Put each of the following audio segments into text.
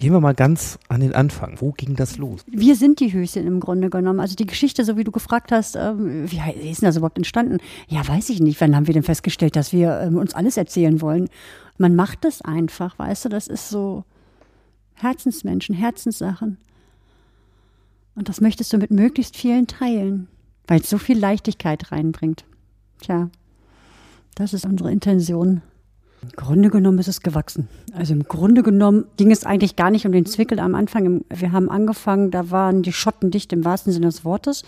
Gehen wir mal ganz an den Anfang. Wo ging das los? Wir sind die Höschen im Grunde genommen. Also die Geschichte, so wie du gefragt hast, ähm, wie ist denn das überhaupt entstanden? Ja, weiß ich nicht. Wann haben wir denn festgestellt, dass wir ähm, uns alles erzählen wollen? Man macht das einfach, weißt du, das ist so Herzensmenschen, Herzenssachen. Und das möchtest du mit möglichst vielen teilen, weil es so viel Leichtigkeit reinbringt. Tja, das ist unsere Intention. Im Grunde genommen ist es gewachsen. Also im Grunde genommen ging es eigentlich gar nicht um den Zwickel am Anfang. Wir haben angefangen, da waren die Schotten dicht im wahrsten Sinne des Wortes.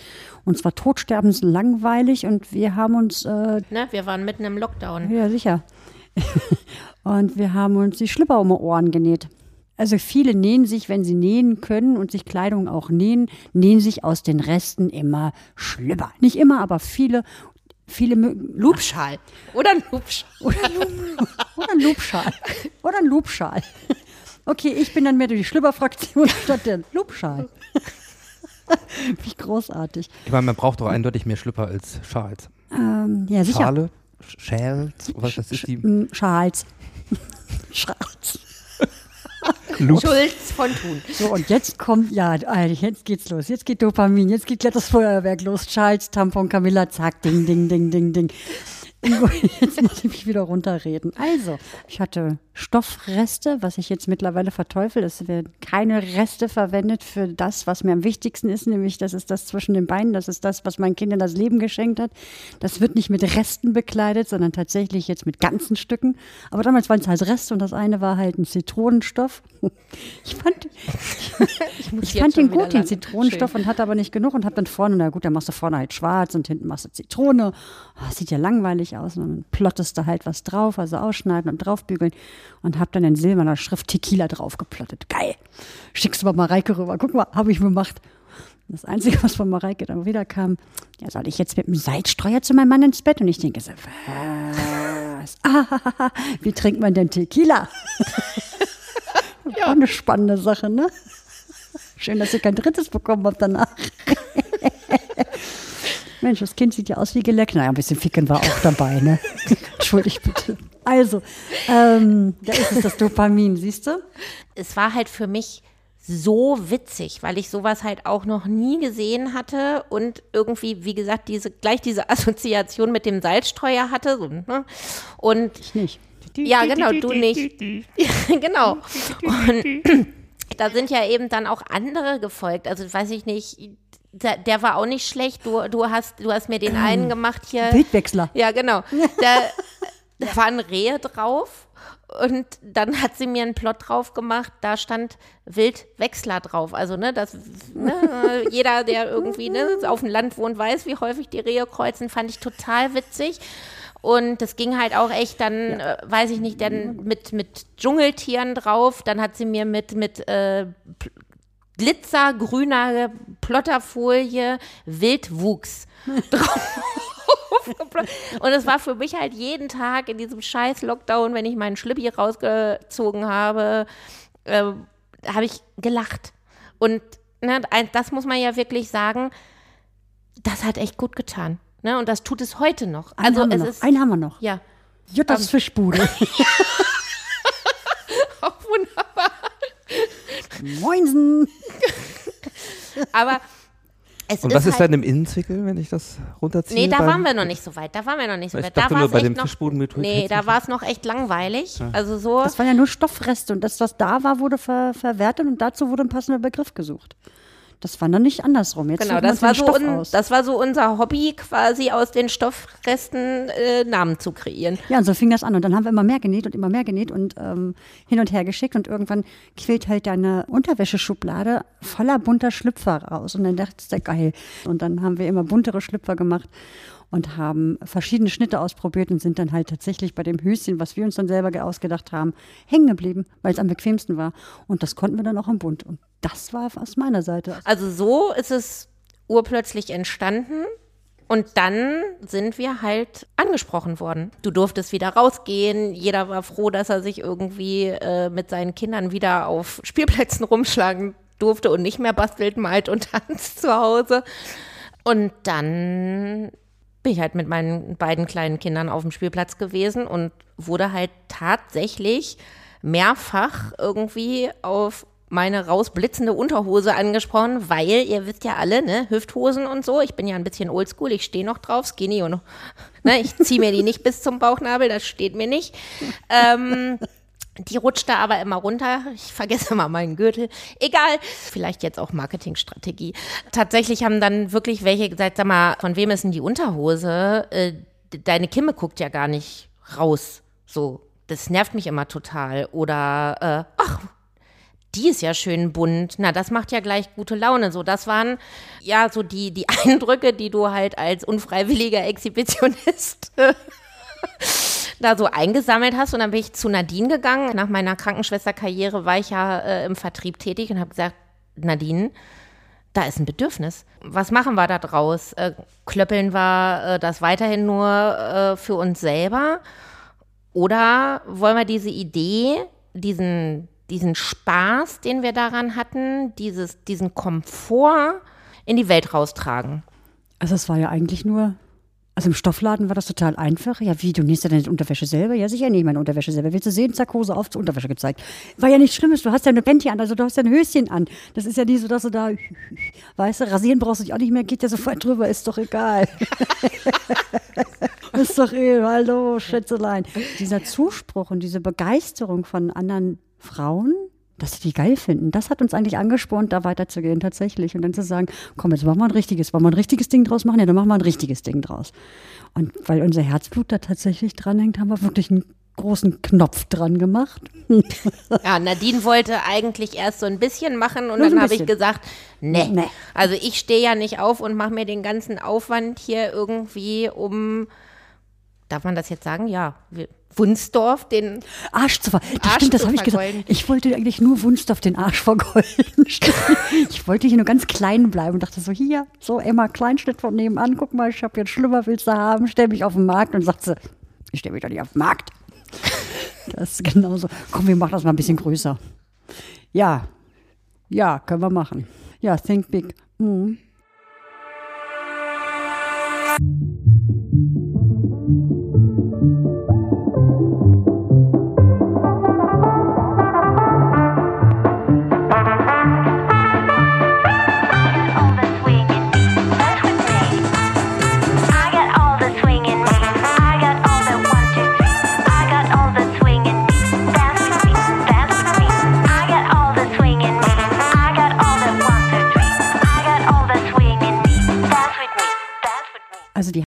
Und zwar totsterbenslangweilig und wir haben uns. Äh, ne, wir waren mitten im Lockdown. Ja, sicher. und wir haben uns die Schlüpper um die Ohren genäht. Also viele nähen sich, wenn sie nähen können und sich Kleidung auch nähen, nähen sich aus den Resten immer Schlüpper. Nicht immer, aber viele viele Lubschal. Oder ein Lubschal. Oder, ein Lubschal. Oder ein Lubschal. Okay, ich bin dann mehr die Schlüpperfraktion statt der Lubschal. Wie großartig. Ich meine, man braucht doch eindeutig mehr Schlüpper als Schals. Ähm, ja, sicher. Schale? Schals? Was, was ist die? Schals. Schals. Schulz von Thun. So, und jetzt kommt, ja, jetzt geht's los. Jetzt geht Dopamin, jetzt geht gleich das Feuerwerk los. Charles, Tampon, Camilla, zack, ding, ding, ding, ding, ding. Jetzt muss ich mich wieder runterreden. Also, ich hatte Stoffreste, was ich jetzt mittlerweile verteufel. Es werden keine Reste verwendet für das, was mir am wichtigsten ist, nämlich das ist das zwischen den Beinen, das ist das, was mein Kindern das Leben geschenkt hat. Das wird nicht mit Resten bekleidet, sondern tatsächlich jetzt mit ganzen Stücken. Aber damals waren es halt Reste und das eine war halt ein Zitronenstoff. Ich fand, ich, ich fand den gut, den Zitronenstoff, Schön. und hatte aber nicht genug und habe dann vorne, na gut, dann machst du vorne halt schwarz und hinten machst du Zitrone. Oh, sieht ja langweilig aus. Und dann plottest du halt was drauf, also ausschneiden und draufbügeln und habe dann in silberner Schrift Tequila draufgeplottet. Geil. Schickst du mal Mareike rüber. Guck mal, habe ich gemacht. Das Einzige, was von Mareike dann wieder kam, ja, soll ich jetzt mit dem Seitstreuer zu meinem Mann ins Bett? Und ich denke so, was? Ah, wie trinkt man denn Tequila? ja. Auch eine spannende Sache, ne? Schön, dass ihr kein drittes bekommen habt danach. Mensch, das Kind sieht ja aus wie geleckt. Naja, ein bisschen Ficken war auch dabei, ne? Entschuldigt bitte. Also, ähm, da ist es das Dopamin, siehst du? Es war halt für mich so witzig, weil ich sowas halt auch noch nie gesehen hatte und irgendwie, wie gesagt, diese gleich diese Assoziation mit dem Salzstreuer hatte. So, ne? Und ich nicht. Ja, genau, du nicht. genau. Und da sind ja eben dann auch andere gefolgt. Also weiß ich nicht, der, der, war auch nicht schlecht. Du, du, hast, du hast mir den einen gemacht hier. Bildwechsler. Ja, genau. Da, waren Rehe drauf und dann hat sie mir einen Plot drauf gemacht, da stand Wildwechsler drauf. Also, ne, das, ne, jeder, der irgendwie ne, auf dem Land wohnt, weiß, wie häufig die Rehe kreuzen, fand ich total witzig. Und das ging halt auch echt dann, ja. äh, weiß ich nicht, dann mit, mit Dschungeltieren drauf. Dann hat sie mir mit, mit äh, glitzergrüner Plotterfolie Wildwuchs drauf. Und es war für mich halt jeden Tag in diesem scheiß Lockdown, wenn ich meinen Schlippi rausgezogen habe, äh, habe ich gelacht. Und ne, das muss man ja wirklich sagen, das hat echt gut getan. Ne? Und das tut es heute noch. Einen also haben wir noch. ist Einen haben wir noch. Ja. Juttas um, Fischbude. oh, wunderbar. Moinsen. Aber es und was ist, halt, dann im Innenzwickel, wenn ich das runterziehe? Nee, da waren wir noch nicht so weit. Da waren wir noch nicht so weit. Da war es echt noch. Nee, da war es noch echt langweilig. Ja. Also so. Das waren ja nur Stoffreste und das, was da war, wurde ver verwertet und dazu wurde ein passender Begriff gesucht. Das war dann nicht andersrum. Jetzt genau, das war, so un, das war so unser Hobby, quasi aus den Stoffresten äh, Namen zu kreieren. Ja, und so fing das an. Und dann haben wir immer mehr genäht und immer mehr genäht und ähm, hin und her geschickt. Und irgendwann quillt halt deine Unterwäscheschublade voller bunter Schlüpfer raus. Und dann dachte ich, ist geil. Und dann haben wir immer buntere Schlüpfer gemacht und haben verschiedene Schnitte ausprobiert und sind dann halt tatsächlich bei dem Höschen, was wir uns dann selber ausgedacht haben, hängen geblieben, weil es am bequemsten war. Und das konnten wir dann auch im Bund. Und das war aus meiner Seite. Also so ist es urplötzlich entstanden. Und dann sind wir halt angesprochen worden. Du durftest wieder rausgehen. Jeder war froh, dass er sich irgendwie äh, mit seinen Kindern wieder auf Spielplätzen rumschlagen durfte und nicht mehr bastelt, malt und tanzt zu Hause. Und dann bin ich halt mit meinen beiden kleinen Kindern auf dem Spielplatz gewesen und wurde halt tatsächlich mehrfach irgendwie auf meine rausblitzende Unterhose angesprochen, weil ihr wisst ja alle, ne, Hüfthosen und so. Ich bin ja ein bisschen oldschool, ich stehe noch drauf, skinny und ne, ich ziehe mir die nicht bis zum Bauchnabel, das steht mir nicht. Ähm, die rutscht da aber immer runter. Ich vergesse immer meinen Gürtel. Egal. Vielleicht jetzt auch Marketingstrategie. Tatsächlich haben dann wirklich welche gesagt, sag mal, von wem ist denn die Unterhose? Äh, deine Kimme guckt ja gar nicht raus. So, das nervt mich immer total. Oder, äh, ach, die ist ja schön bunt. Na, das macht ja gleich gute Laune. So, das waren ja so die, die Eindrücke, die du halt als unfreiwilliger Exhibitionist da so eingesammelt hast. Und dann bin ich zu Nadine gegangen. Nach meiner Krankenschwesterkarriere war ich ja äh, im Vertrieb tätig und habe gesagt, Nadine, da ist ein Bedürfnis. Was machen wir da draus? Äh, klöppeln wir äh, das weiterhin nur äh, für uns selber? Oder wollen wir diese Idee, diesen, diesen Spaß, den wir daran hatten, dieses, diesen Komfort in die Welt raustragen? Also es war ja eigentlich nur also im Stoffladen war das total einfach. Ja, wie, du nähst ja deine Unterwäsche selber? Ja, sicher nicht meine Unterwäsche selber. Willst du sehen? Zack, Hose auf, zur Unterwäsche gezeigt. War ja nichts Schlimmes. Du hast ja eine Bändchen an, also du hast ja ein Höschen an. Das ist ja nie so, dass du da, weißt du, rasieren brauchst du dich auch nicht mehr, geht ja sofort drüber, ist doch egal. ist doch eh, hallo, Schätzelein. Dieser Zuspruch und diese Begeisterung von anderen Frauen, dass sie die geil finden. Das hat uns eigentlich angespornt, da weiterzugehen tatsächlich. Und dann zu sagen, komm, jetzt machen wir ein richtiges, wollen wir ein richtiges Ding draus machen? Ja, dann machen wir ein richtiges Ding draus. Und weil unser Herzblut da tatsächlich dranhängt, haben wir wirklich einen großen Knopf dran gemacht. Ja, Nadine wollte eigentlich erst so ein bisschen machen und Nur dann habe ich gesagt, nee. nee. Also ich stehe ja nicht auf und mache mir den ganzen Aufwand hier irgendwie um, darf man das jetzt sagen? Ja, Wunsdorf den Arsch zu ver das stimmt, das habe ich gesagt. Ich wollte eigentlich nur Wunsdorf den Arsch vergolden. ich wollte hier nur ganz klein bleiben und dachte so, hier, so Emma Kleinschnitt von nebenan, guck mal, ich habe jetzt schlimmer, willst du haben, stell mich auf den Markt und sagt sie, ich stelle mich doch nicht auf den Markt. Das ist genauso. Komm, wir machen das mal ein bisschen größer. Ja, ja, können wir machen. Ja, think big. Mhm.